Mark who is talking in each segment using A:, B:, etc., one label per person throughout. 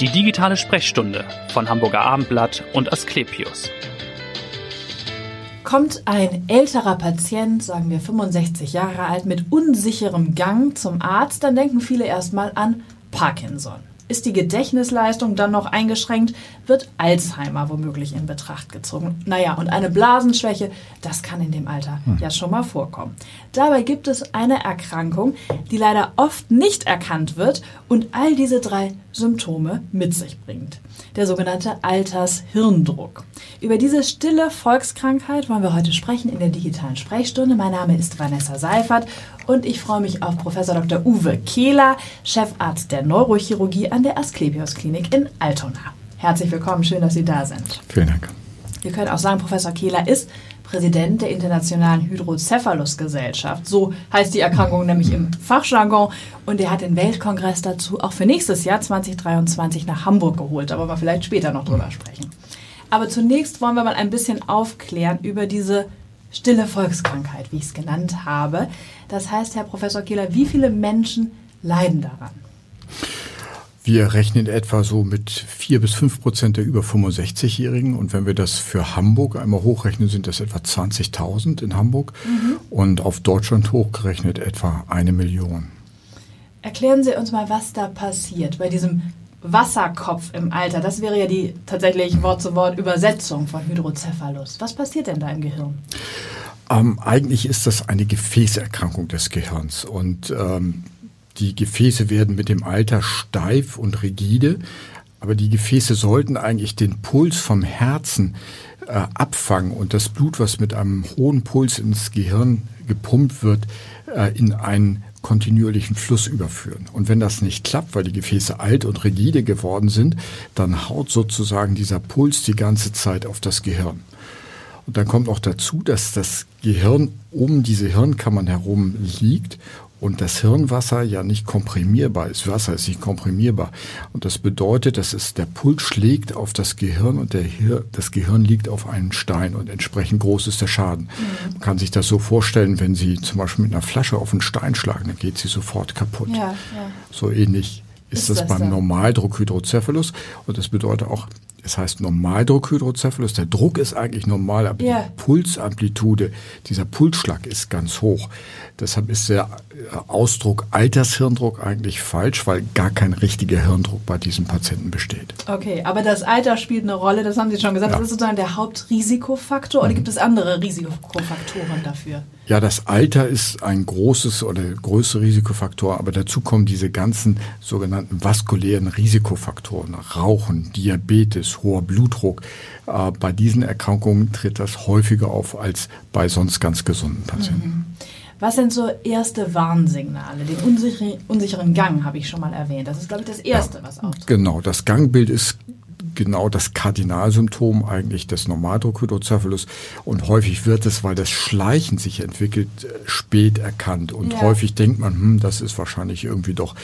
A: Die digitale Sprechstunde von Hamburger Abendblatt und Asklepios.
B: Kommt ein älterer Patient, sagen wir 65 Jahre alt, mit unsicherem Gang zum Arzt, dann denken viele erstmal an Parkinson. Ist die Gedächtnisleistung dann noch eingeschränkt, wird Alzheimer womöglich in Betracht gezogen. Naja, und eine Blasenschwäche, das kann in dem Alter hm. ja schon mal vorkommen. Dabei gibt es eine Erkrankung, die leider oft nicht erkannt wird und all diese drei Symptome mit sich bringt. Der sogenannte Altershirndruck. Über diese stille Volkskrankheit wollen wir heute sprechen in der digitalen Sprechstunde. Mein Name ist Vanessa Seifert und ich freue mich auf Professor Dr. Uwe Kehler, Chefarzt der Neurochirurgie an der Asklepios Klinik in Altona. Herzlich willkommen, schön, dass Sie da sind.
C: Vielen Dank.
B: Wir können auch sagen, Professor Kehler ist Präsident der Internationalen Hydrocephalus-Gesellschaft. So heißt die Erkrankung nämlich im Fachjargon. Und er hat den Weltkongress dazu auch für nächstes Jahr 2023 nach Hamburg geholt. Da wollen wir vielleicht später noch drüber sprechen. Aber zunächst wollen wir mal ein bisschen aufklären über diese stille Volkskrankheit, wie ich es genannt habe. Das heißt, Herr Professor Kehler, wie viele Menschen leiden daran?
C: Wir rechnen etwa so mit vier bis fünf Prozent der über 65-Jährigen. Und wenn wir das für Hamburg einmal hochrechnen, sind das etwa 20.000 in Hamburg. Mhm. Und auf Deutschland hochgerechnet etwa eine Million.
B: Erklären Sie uns mal, was da passiert bei diesem Wasserkopf im Alter. Das wäre ja die tatsächlich Wort zu Wort Übersetzung von Hydrocephalus. Was passiert denn da im Gehirn?
C: Ähm, eigentlich ist das eine Gefäßerkrankung des Gehirns und ähm, die Gefäße werden mit dem Alter steif und rigide, aber die Gefäße sollten eigentlich den Puls vom Herzen äh, abfangen und das Blut, was mit einem hohen Puls ins Gehirn gepumpt wird, äh, in einen kontinuierlichen Fluss überführen. Und wenn das nicht klappt, weil die Gefäße alt und rigide geworden sind, dann haut sozusagen dieser Puls die ganze Zeit auf das Gehirn. Und dann kommt auch dazu, dass das Gehirn um diese Hirnkammern herum liegt und das Hirnwasser ja nicht komprimierbar ist. Wasser ist nicht komprimierbar. Und das bedeutet, dass es der Puls schlägt auf das Gehirn und der Hir das Gehirn liegt auf einen Stein und entsprechend groß ist der Schaden. Mhm. Man kann sich das so vorstellen, wenn Sie zum Beispiel mit einer Flasche auf einen Stein schlagen, dann geht sie sofort kaputt. Ja, ja. So ähnlich ist, ist das, das, beim dann? Normaldruckhydrocephalus. Und das bedeutet auch, es heißt Normaldruckhydrocephalus. Der Druck ist eigentlich normal, aber yeah. die Pulsamplitude, dieser Pulsschlag ist ganz hoch. Deshalb ist der Ausdruck Altershirndruck eigentlich falsch, weil gar kein richtiger Hirndruck bei diesem Patienten besteht.
B: Okay, aber das Alter spielt eine Rolle, das haben Sie schon gesagt. Ja. Das ist sozusagen der Hauptrisikofaktor oder mhm. gibt es andere Risikofaktoren dafür?
C: Ja, das Alter ist ein großes oder größter Risikofaktor, aber dazu kommen diese ganzen sogenannten vaskulären Risikofaktoren, Rauchen, Diabetes, hoher Blutdruck. Äh, bei diesen Erkrankungen tritt das häufiger auf als bei sonst ganz gesunden Patienten. Mhm.
B: Was sind so erste Warnsignale? Den unsicheren, unsicheren Gang habe ich schon mal erwähnt. Das ist, glaube ich, das Erste, ja, was auftritt.
C: Genau, das Gangbild ist genau das Kardinalsymptom eigentlich des Normaldruckhydrocephalus. Und häufig wird es, weil das Schleichen sich entwickelt, spät erkannt. Und ja. häufig denkt man, hm, das ist wahrscheinlich irgendwie doch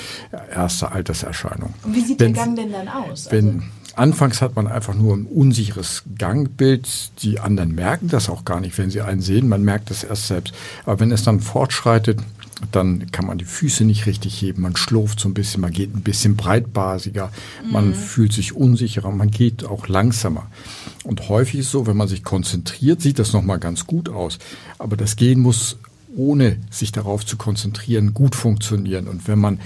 C: erste Alterserscheinung.
B: Und wie sieht wenn, der Gang denn dann aus?
C: Wenn, also Anfangs hat man einfach nur ein unsicheres Gangbild. Die anderen merken das auch gar nicht, wenn sie einen sehen. Man merkt das erst selbst. Aber wenn es dann fortschreitet, dann kann man die Füße nicht richtig heben, man schlurft so ein bisschen, man geht ein bisschen breitbasiger, man mhm. fühlt sich unsicherer, man geht auch langsamer. Und häufig ist so, wenn man sich konzentriert, sieht das nochmal ganz gut aus. Aber das Gehen muss, ohne sich darauf zu konzentrieren, gut funktionieren. Und wenn man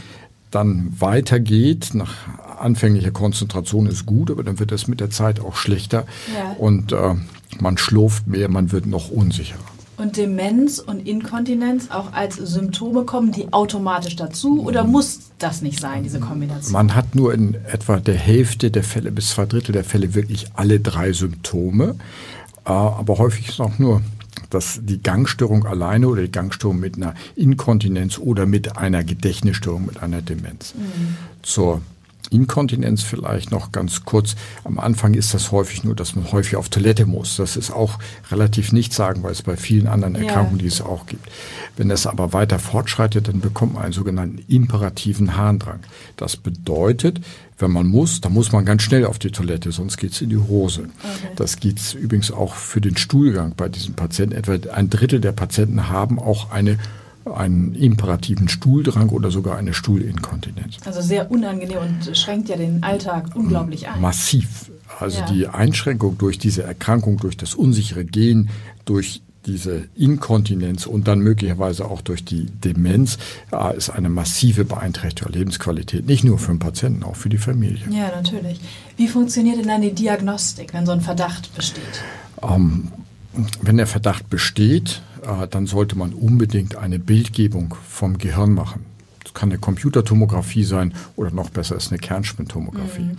C: dann weitergeht, nach anfänglicher Konzentration ist gut, aber dann wird es mit der Zeit auch schlechter ja. und äh, man schlurft mehr, man wird noch unsicherer.
B: Und Demenz und Inkontinenz auch als Symptome kommen die automatisch dazu oder muss das nicht sein, diese Kombination?
C: Man hat nur in etwa der Hälfte der Fälle bis zwei Drittel der Fälle wirklich alle drei Symptome. Äh, aber häufig ist auch nur dass die Gangstörung alleine oder die Gangstörung mit einer Inkontinenz oder mit einer Gedächtnisstörung, mit einer Demenz. Mhm. Zur Inkontinenz vielleicht noch ganz kurz. Am Anfang ist das häufig nur, dass man häufig auf Toilette muss. Das ist auch relativ nicht sagen, weil es bei vielen anderen Erkrankungen, ja. die es auch gibt. Wenn es aber weiter fortschreitet, dann bekommt man einen sogenannten imperativen Harndrang. Das bedeutet, wenn man muss, dann muss man ganz schnell auf die Toilette, sonst geht's in die Hose. Okay. Das geht übrigens auch für den Stuhlgang bei diesen Patienten. Etwa ein Drittel der Patienten haben auch eine einen imperativen Stuhldrang oder sogar eine Stuhlinkontinenz.
B: Also sehr unangenehm und schränkt ja den Alltag unglaublich ein.
C: Massiv. Also
B: Ja.
C: die Einschränkung durch diese Erkrankung, durch das unsichere Gehen, durch diese Inkontinenz und dann möglicherweise auch durch die Demenz äh, ist eine massive Beeinträchtigung der Lebensqualität. Nicht nur für den Patienten, auch für die Familie.
B: Ja, natürlich. Wie funktioniert denn dann die Diagnostik, wenn so ein Verdacht besteht?
C: Ähm, wenn der Verdacht besteht, dann sollte man unbedingt eine Bildgebung vom Gehirn machen. Das kann eine Computertomographie sein oder noch besser ist eine Kernspintomographie.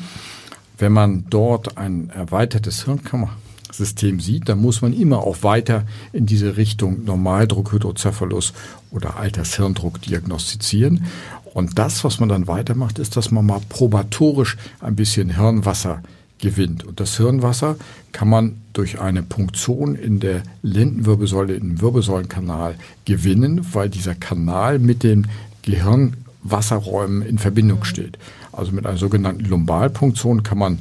C: Wenn man dort ein erweitertes Hirnkammersystem sieht, dann muss man immer auch weiter in diese Richtung Normaldruck, Hydrocephalus oder Altershirndruck diagnostizieren. Und das, was man dann weitermacht, ist, dass man mal probatorisch ein bisschen Hirnwasser gewinnt. Und das Hirnwasser kann man durch eine Punktion in der Lendenwirbelsäule, im Wirbelsäulenkanal gewinnen, weil dieser Kanal mit den Gehirnwasserräumen in Verbindung steht. Also mit einer sogenannten Lumbalpunktion kann man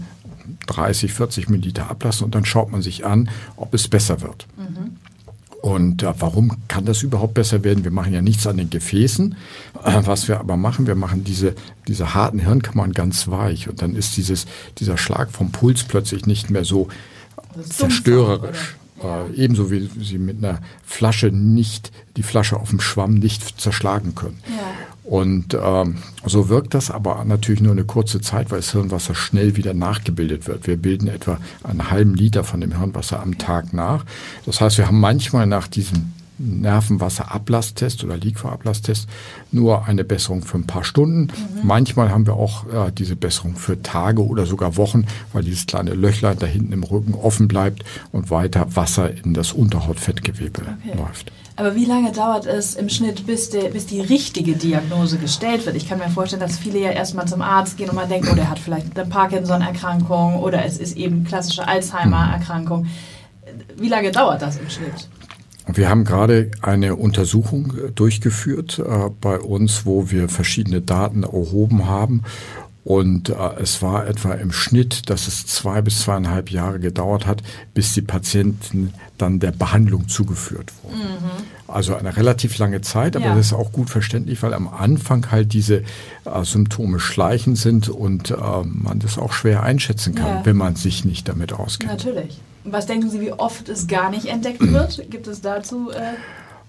C: 30, 40 Milliliter ablassen und dann schaut man sich an, ob es besser wird. Und äh, warum kann das überhaupt besser werden? Wir machen ja nichts an den Gefäßen. Äh, was wir aber machen, wir machen diese, diese harten Hirnkammern ganz weich. Und dann ist dieses, dieser Schlag vom Puls plötzlich nicht mehr so
B: dumpfer,
C: zerstörerisch. Äh, ebenso wie Sie mit einer Flasche nicht, die Flasche auf dem Schwamm nicht zerschlagen können.
B: Ja.
C: Und ähm, so wirkt das aber natürlich nur eine kurze Zeit, weil das Hirnwasser schnell wieder nachgebildet wird. Wir bilden etwa einen halben Liter von dem Hirnwasser am Tag nach. Das heißt, wir haben manchmal nach diesem Nervenwasserablasstest oder Liquorablasstest nur eine Besserung für ein paar Stunden. Manchmal haben wir auch äh, diese Besserung für Tage oder sogar Wochen, weil dieses kleine Löchlein da hinten im Rücken offen bleibt und weiter Wasser in das Unterhautfettgewebe
B: Okay.
C: läuft.
B: Aber wie lange dauert es im Schnitt, bis, der, bis die richtige Diagnose gestellt wird? Ich kann mir vorstellen, dass viele ja erstmal zum Arzt gehen und man denkt, oh, der hat vielleicht eine Parkinson-Erkrankung oder es ist eben klassische Alzheimer-Erkrankung. Wie lange dauert das im Schnitt?
C: Wir haben gerade eine Untersuchung äh, durchgeführt äh, bei uns, wo wir verschiedene Daten erhoben haben. Und äh, es war etwa im Schnitt, dass es zwei bis zweieinhalb Jahre gedauert hat, bis die Patienten dann der Behandlung zugeführt wurden. Also eine relativ lange Zeit, aber
B: Ja.
C: das ist auch gut verständlich, weil am Anfang halt diese äh, Symptome schleichend sind und äh, man das auch schwer einschätzen kann,
B: Ja.
C: wenn man sich nicht damit auskennt.
B: Natürlich. Was denken Sie, wie oft es gar nicht entdeckt wird? Gibt es dazu äh,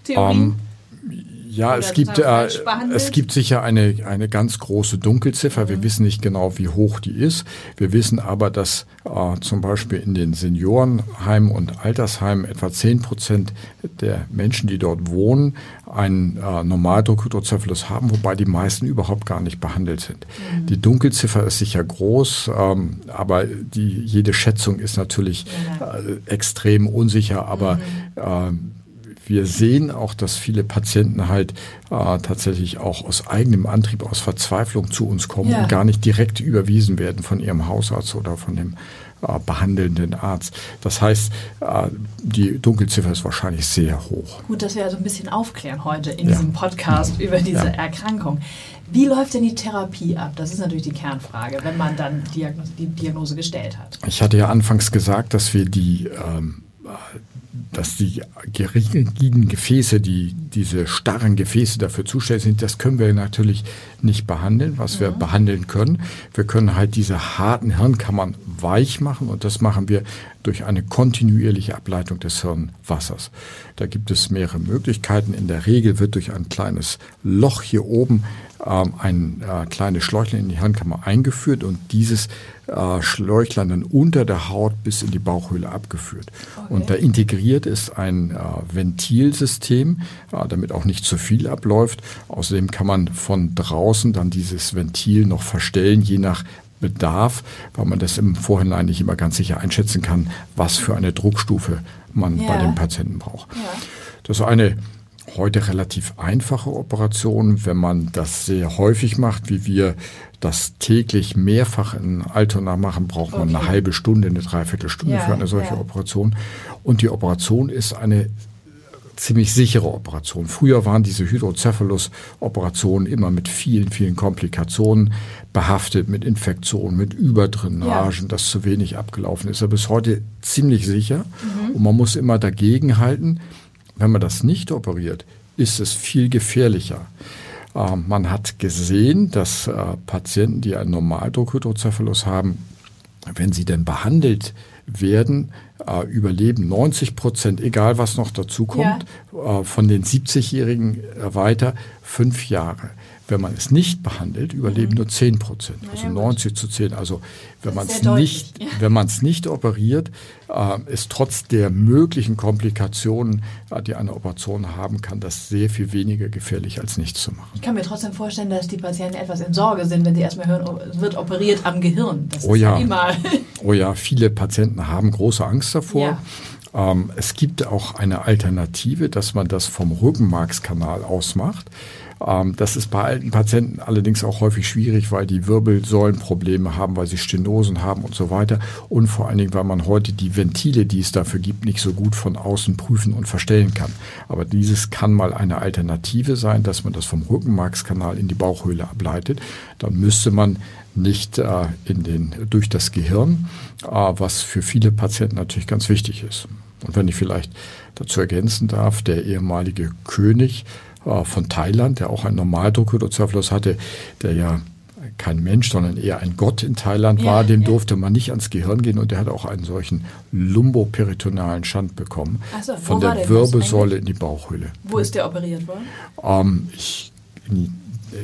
B: Theorien?
C: Ähm, Ja, es gibt, äh, es gibt sicher eine, eine ganz große Dunkelziffer. Wir wissen nicht genau, wie hoch die ist. Wir wissen aber, dass äh, zum Beispiel in den Seniorenheimen und Altersheimen etwa 10 Prozent der Menschen, die dort wohnen, einen äh, Normaldruckhydrocephalus haben, wobei die meisten überhaupt gar nicht behandelt sind. Die Dunkelziffer ist sicher groß, ähm, aber die, jede Schätzung ist natürlich äh, extrem unsicher, aber ähm, wir sehen auch, dass viele Patienten halt äh, tatsächlich auch aus eigenem Antrieb, aus Verzweiflung zu uns kommen
B: Ja.
C: und gar nicht direkt überwiesen werden von ihrem Hausarzt oder von dem äh, behandelnden Arzt. Das heißt, äh, die Dunkelziffer ist wahrscheinlich sehr hoch.
B: Gut, dass wir also ein bisschen aufklären heute in
C: Ja.
B: diesem Podcast über diese
C: Ja.
B: Erkrankung. Wie läuft denn die Therapie ab? Das ist natürlich die Kernfrage, wenn man dann die Diagnose gestellt hat.
C: Ich hatte ja anfangs gesagt, dass wir die, ähm, äh, dass die geringen Gefäße, die diese starren Gefäße dafür zuständig sind, das können wir natürlich nicht behandeln. Was wir behandeln können, wir können halt diese harten Hirnkammern weich machen und das machen wir durch eine kontinuierliche Ableitung des Hirnwassers. Da gibt es mehrere Möglichkeiten. In der Regel wird durch ein kleines Loch hier oben ähm, ein äh, kleines Schläuchlein in die Hirnkammer eingeführt und dieses äh, Schläuchlein dann unter der Haut bis in die Bauchhöhle abgeführt. Und da integriert ist ein äh, Ventilsystem, äh, damit auch nicht zu viel abläuft. Außerdem kann man von draußen dann dieses Ventil noch verstellen, je nach Bedarf, weil man das im Vorhinein nicht immer ganz sicher einschätzen kann, was für eine Druckstufe man bei
B: Ja.
C: dem Patienten braucht.
B: Ja.
C: Das ist eine heute relativ einfache Operation, wenn man das sehr häufig macht, wie wir das täglich mehrfach in Altona machen, braucht man
B: Okay.
C: eine halbe Stunde, eine Dreiviertelstunde
B: Ja,
C: für eine solche
B: ja.
C: Operation. Und die Operation ist eine ziemlich sichere Operation. Früher waren diese Hydrocephalus-Operationen immer mit vielen, vielen Komplikationen behaftet, mit Infektionen, mit Überdrainagen, dass zu wenig abgelaufen ist. Aber bis heute ziemlich sicher. Und man muss immer dagegen halten, wenn man das nicht operiert, ist es viel gefährlicher. Äh, man hat gesehen, dass äh, Patienten, die einen Normaldruckhydrocephalus haben, wenn sie denn behandelt werden, äh, überleben 90 Prozent, egal was noch dazu kommt, ja. äh, von den 70-Jährigen weiter fünf Jahre. Wenn man es nicht behandelt, überleben mhm. nur 10 Prozent, also ja, 90 zu 10. Also wenn man es nicht, ja. wenn man es nicht operiert, äh, ist trotz der möglichen Komplikationen, äh, die eine Operation haben kann, das sehr viel weniger gefährlich als nichts zu machen.
B: Ich kann mir trotzdem vorstellen, dass die Patienten etwas in Sorge sind, wenn sie erstmal hören, oh, es wird operiert am Gehirn.
C: Das oh ja. ja oh ja, viele Patienten haben große Angst davor. Ja. Ähm, es gibt auch eine Alternative, dass man das vom Rückenmarkskanal ausmacht. Ähm, das ist bei alten Patienten allerdings auch häufig schwierig, weil die Wirbelsäulenprobleme haben, weil sie Stenosen haben und so weiter. Und vor allen Dingen, weil man heute die Ventile, die es dafür gibt, nicht so gut von außen prüfen und verstellen kann. Aber dieses kann mal eine Alternative sein, dass man das vom Rückenmarkskanal in die Bauchhöhle ableitet. Dann müsste man nicht äh, in den, durch das Gehirn, äh, was für viele Patienten natürlich ganz wichtig ist. Und wenn ich vielleicht dazu ergänzen darf, der ehemalige König von Thailand, der auch einen Normaldruckhydrocephalus hatte, der ja kein Mensch, sondern eher ein Gott in Thailand war, ja, dem ja. durfte man nicht ans Gehirn gehen und der hat auch einen solchen lumboperitonalen Schand bekommen so, von der Wirbelsäule in die Bauchhöhle.
B: Wo ist der operiert worden?
C: Ähm, ich,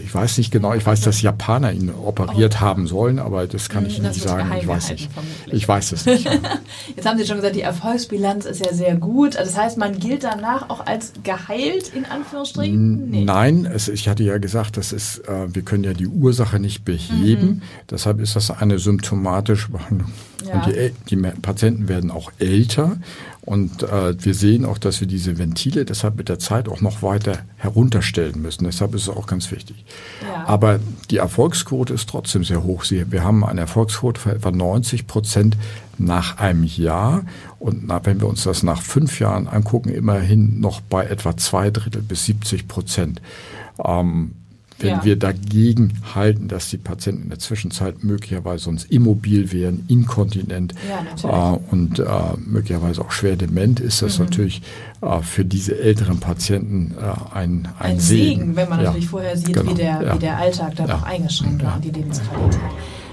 C: ich weiß nicht genau, ich weiß, dass Japaner ihn operiert oh. haben sollen, aber das kann ich Ihnen nicht sagen. Ich weiß nicht. Ich weiß es nicht.
B: Jetzt haben Sie schon gesagt, die Erfolgsbilanz ist ja sehr gut. Das heißt, man gilt danach auch als geheilt, in Anführungsstrichen?
C: Nee. Nein, es, ich hatte ja gesagt, das ist, äh, wir können ja die Ursache nicht beheben. Mhm. Deshalb ist das eine symptomatische Behandlung. Ja. Und die, die Patienten werden auch älter und äh, wir sehen auch, dass wir diese Ventile deshalb mit der Zeit auch noch weiter herunterstellen müssen. Deshalb ist es auch ganz wichtig. Ja. Aber die Erfolgsquote ist trotzdem sehr hoch. Wir haben eine Erfolgsquote von etwa 90 Prozent nach einem Jahr. Und na, wenn wir uns das nach fünf Jahren angucken, immerhin noch bei etwa zwei Drittel bis 70 Prozent. Ähm, wenn ja. wir dagegen halten, dass die Patienten in der Zwischenzeit möglicherweise sonst immobil wären, inkontinent ja, äh, und äh, möglicherweise auch schwer dement, ist das mhm. natürlich äh, für diese älteren Patienten äh, ein, ein, ein Segen. Segen.
B: wenn man ja. natürlich vorher sieht, genau. wie, der, wie der Alltag dann auch eingeschränkt war und die Lebensqualität.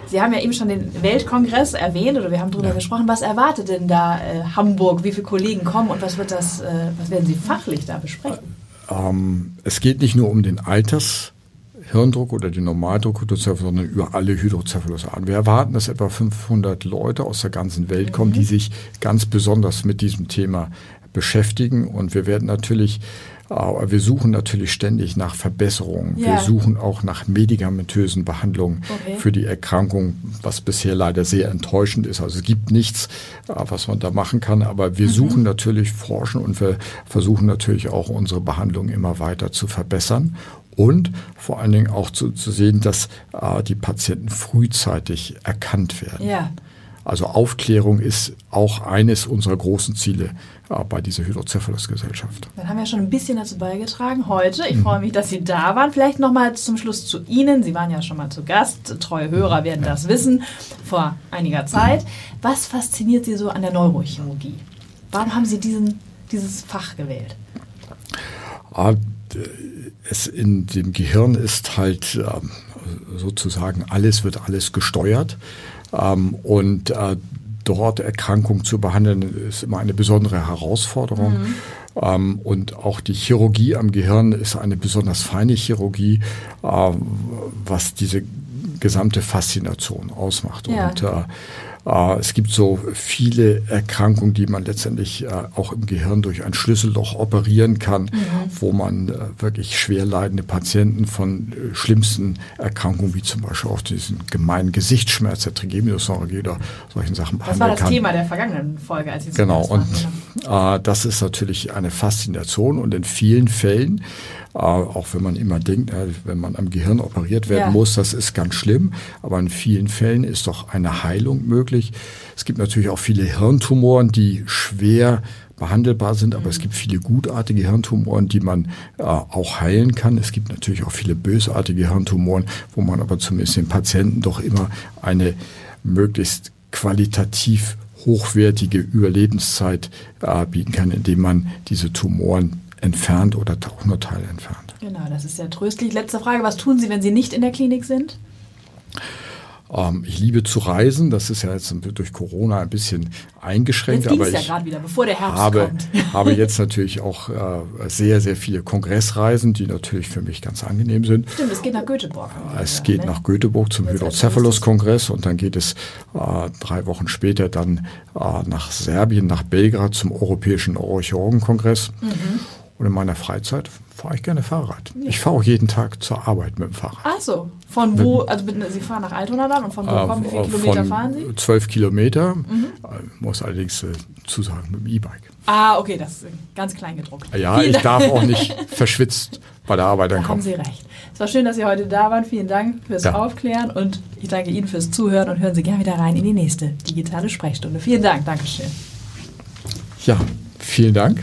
B: Sie haben ja eben schon den Weltkongress erwähnt oder wir haben darüber gesprochen. Was erwartet denn da äh, Hamburg? Wie viele Kollegen kommen und was wird das, äh, was werden Sie fachlich da besprechen?
C: Ähm, es geht nicht nur um den Alters Hirndruck oder die Normaldruck-Hydrocephalus, sondern über alle Hydrocephalus-Arten. Wir erwarten, dass etwa 500 Leute aus der ganzen Welt kommen, die mhm. sich ganz besonders mit diesem Thema beschäftigen. Und wir werden natürlich aber wir suchen natürlich ständig nach Verbesserungen. Ja. Wir suchen auch nach medikamentösen Behandlungen okay. für die Erkrankung, was bisher leider sehr enttäuschend ist. Also es gibt nichts, äh, was man da machen kann, aber wir mhm. suchen natürlich, forschen und wir versuchen natürlich auch unsere Behandlung immer weiter zu verbessern und vor allen Dingen auch zu, zu sehen, dass äh, die Patienten frühzeitig erkannt werden. Ja. Also Aufklärung ist auch eines unserer großen Ziele bei dieser Hydrocephalus-Gesellschaft.
B: Dann haben wir schon ein bisschen dazu beigetragen heute. Ich mhm. freue mich, dass Sie da waren. Vielleicht noch mal zum Schluss zu Ihnen. Sie waren ja schon mal zu Gast. Treue Hörer werden ja. das wissen vor einiger Zeit. Was fasziniert Sie so an der Neurochirurgie? Warum haben Sie diesen, dieses Fach gewählt?
C: Ah, es in dem Gehirn ist halt ähm, sozusagen alles wird alles gesteuert ähm, und äh, dort Erkrankung zu behandeln ist immer eine besondere Herausforderung. Mhm. Ähm, und auch die Chirurgie am Gehirn ist eine besonders feine Chirurgie, äh, was diese gesamte Faszination ausmacht. Ja. Und äh, es gibt so viele Erkrankungen, die man letztendlich äh, auch im Gehirn durch ein Schlüsselloch operieren kann, mhm. wo man äh, wirklich schwer leidende Patienten von schlimmsten Erkrankungen, wie zum Beispiel auch diesen gemeinen Gesichtsschmerz, der Trigeminusneuralgie oder solchen Sachen behandeln kann. Das war das
B: Thema der vergangenen Folge, als Sie
C: Genau, und äh, das ist natürlich eine Faszination und in vielen Fällen äh, auch wenn man immer denkt, wenn man am Gehirn operiert werden ja. muss, das ist ganz schlimm. Aber in vielen Fällen ist doch eine Heilung möglich. Es gibt natürlich auch viele Hirntumoren, die schwer behandelbar sind, aber mhm. es gibt viele gutartige Hirntumoren, die man äh, auch heilen kann. Es gibt natürlich auch viele bösartige Hirntumoren, wo man aber zumindest den Patienten doch immer eine möglichst qualitativ hochwertige Überlebenszeit äh, bieten kann, indem man diese Tumoren entfernt oder auch nur teilentfernt.
B: Genau, das ist sehr tröstlich. Letzte Frage, was tun Sie, wenn Sie nicht in der Klinik sind?
C: Ähm, ich liebe zu reisen. Das ist ja jetzt durch Corona ein bisschen eingeschränkt.
B: Jetzt
C: aber
B: ja
C: ich
B: gerade wieder, bevor der Herbst
C: habe, habe jetzt natürlich auch äh, sehr, sehr viele Kongressreisen, die natürlich für mich ganz angenehm sind.
B: Stimmt, es geht nach Göteborg.
C: Es geht nach Göteborg zum Hydrocephalus-Kongress und dann geht es äh, drei Wochen später dann äh, nach Serbien, nach Belgrad zum Europäischen Neurochirurgen-Kongress. Mhm. Und in meiner Freizeit fahre ich gerne Fahrrad. Ja. Ich fahre auch jeden Tag zur Arbeit mit dem Fahrrad.
B: Ach so. Von wo, also Sie fahren nach Altona dann und von wo äh, kommen, wie viele Kilometer fahren Sie?
C: Zwölf Kilometer, mhm. Äh, muss allerdings äh, zusagen mit dem E-Bike.
B: Ah, okay, das ist ganz klein gedruckt.
C: Ja, Vielen ich darf auch nicht verschwitzt bei der Arbeit
B: ankommen. Da haben Sie recht. Es war schön, dass Sie heute da waren. Vielen Dank fürs ja. Aufklären und ich danke Ihnen fürs Zuhören und hören Sie gerne wieder rein in die nächste digitale Sprechstunde. Vielen Dank, Dankeschön.
C: Ja, vielen Dank.